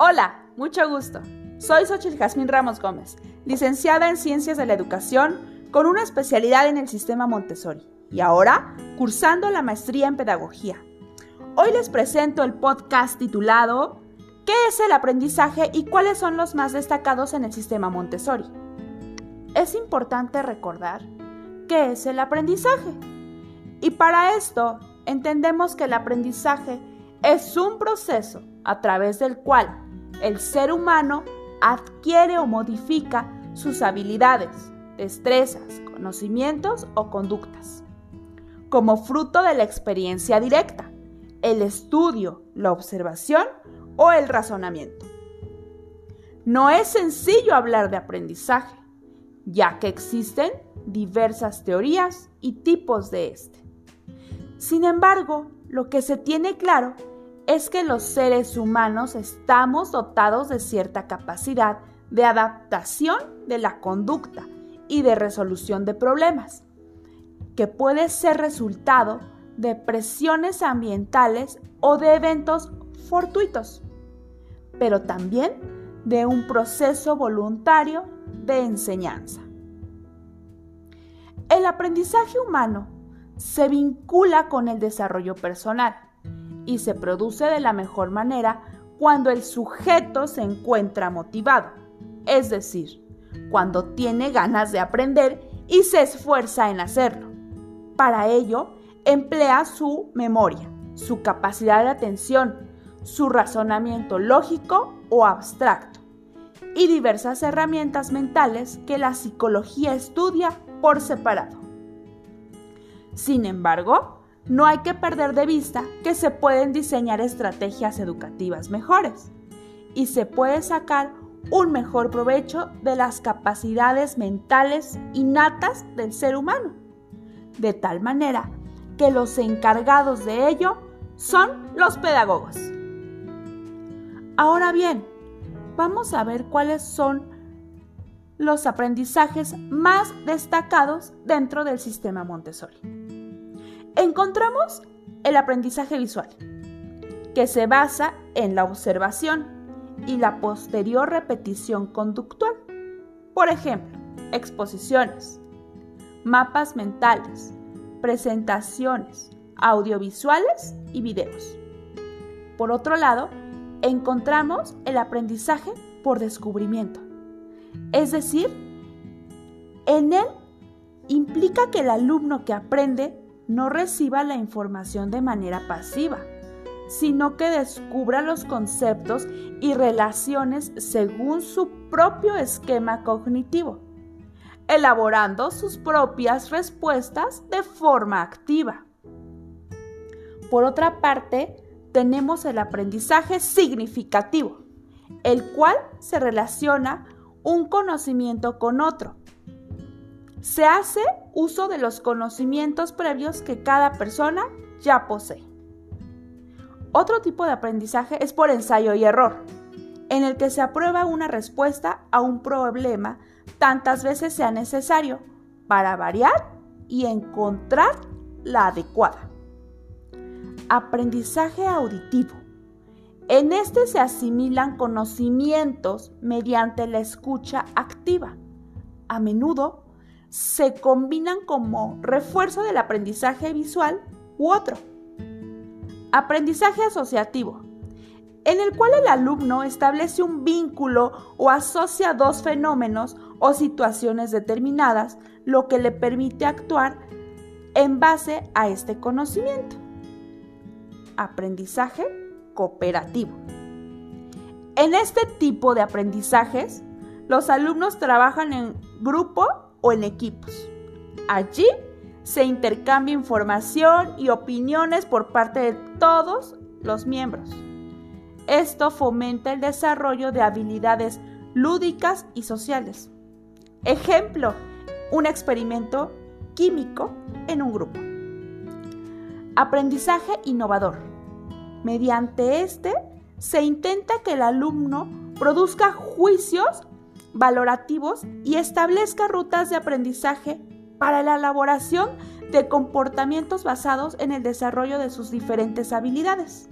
Hola, mucho gusto. Soy Xochitl Jazmín Ramos Gómez, licenciada en Ciencias de la Educación con una especialidad en el sistema Montessori y ahora cursando la maestría en Pedagogía. Hoy les presento el podcast titulado ¿Qué es el aprendizaje y cuáles son los más destacados en el sistema Montessori? Es importante recordar qué es el aprendizaje. Y para esto entendemos que el aprendizaje es un proceso a través del cual el ser humano adquiere o modifica sus habilidades, destrezas, conocimientos o conductas, como fruto de la experiencia directa, el estudio, la observación o el razonamiento. No es sencillo hablar de aprendizaje, ya que existen diversas teorías y tipos de este. Sin embargo, lo que se tiene claro es que los seres humanos estamos dotados de cierta capacidad de adaptación de la conducta y de resolución de problemas, que puede ser resultado de presiones ambientales o de eventos fortuitos, pero también de un proceso voluntario de enseñanza. El aprendizaje humano se vincula con el desarrollo personal y se produce de la mejor manera cuando el sujeto se encuentra motivado, es decir, cuando tiene ganas de aprender y se esfuerza en hacerlo. Para ello, emplea su memoria, su capacidad de atención, su razonamiento lógico o abstracto y diversas herramientas mentales que la psicología estudia por separado. Sin embargo, no hay que perder de vista que se pueden diseñar estrategias educativas mejores y se puede sacar un mejor provecho de las capacidades mentales innatas del ser humano, de tal manera que los encargados de ello son los pedagogos. Ahora bien, vamos a ver cuáles son los aprendizajes más destacados dentro del sistema Montessori encontramos el aprendizaje visual, que se basa en la observación y la posterior repetición conductual. Por ejemplo, exposiciones, mapas mentales, presentaciones, audiovisuales y videos. Por otro lado, encontramos el aprendizaje por descubrimiento. Es decir, en él implica que el alumno que aprende no reciba la información de manera pasiva, sino que descubra los conceptos y relaciones según su propio esquema cognitivo, elaborando sus propias respuestas de forma activa. Por otra parte, tenemos el aprendizaje significativo, el cual se relaciona un conocimiento con otro, se hace uso de los conocimientos previos que cada persona ya posee. Otro tipo de aprendizaje es por ensayo y error, en el que se aprueba una respuesta a un problema tantas veces sea necesario para variar y encontrar la adecuada. Aprendizaje auditivo. En este se asimilan conocimientos mediante la escucha activa. A menudo se combinan como refuerzo del aprendizaje visual u otro. Aprendizaje asociativo, en el cual el alumno establece un vínculo o asocia dos fenómenos o situaciones determinadas, lo que le permite actuar en base a este conocimiento. Aprendizaje cooperativo. En este tipo de aprendizajes, los alumnos trabajan en grupo o en equipos. Allí se intercambia información y opiniones por parte de todos los miembros. Esto fomenta el desarrollo de habilidades lúdicas y sociales. Ejemplo, un experimento químico en un grupo. Aprendizaje innovador. Mediante este se intenta que el alumno produzca juicios valorativos y establezca rutas de aprendizaje para la elaboración de comportamientos basados en el desarrollo de sus diferentes habilidades.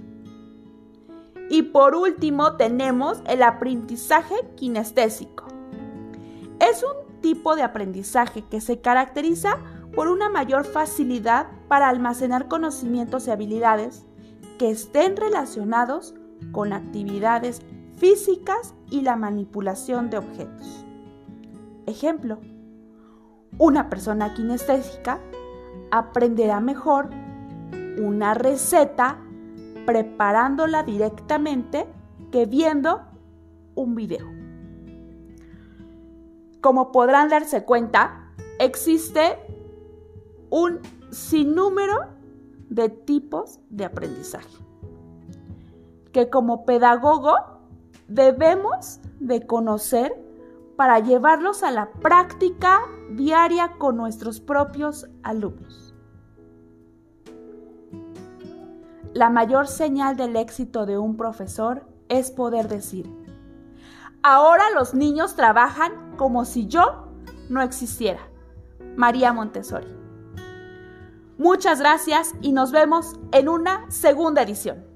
Y por último tenemos el aprendizaje kinestésico. Es un tipo de aprendizaje que se caracteriza por una mayor facilidad para almacenar conocimientos y habilidades que estén relacionados con actividades físicas y la manipulación de objetos. Ejemplo, una persona kinestésica aprenderá mejor una receta preparándola directamente que viendo un video. Como podrán darse cuenta, existe un sinnúmero de tipos de aprendizaje que como pedagogo debemos de conocer para llevarlos a la práctica diaria con nuestros propios alumnos. La mayor señal del éxito de un profesor es poder decir, ahora los niños trabajan como si yo no existiera. María Montessori. Muchas gracias y nos vemos en una segunda edición.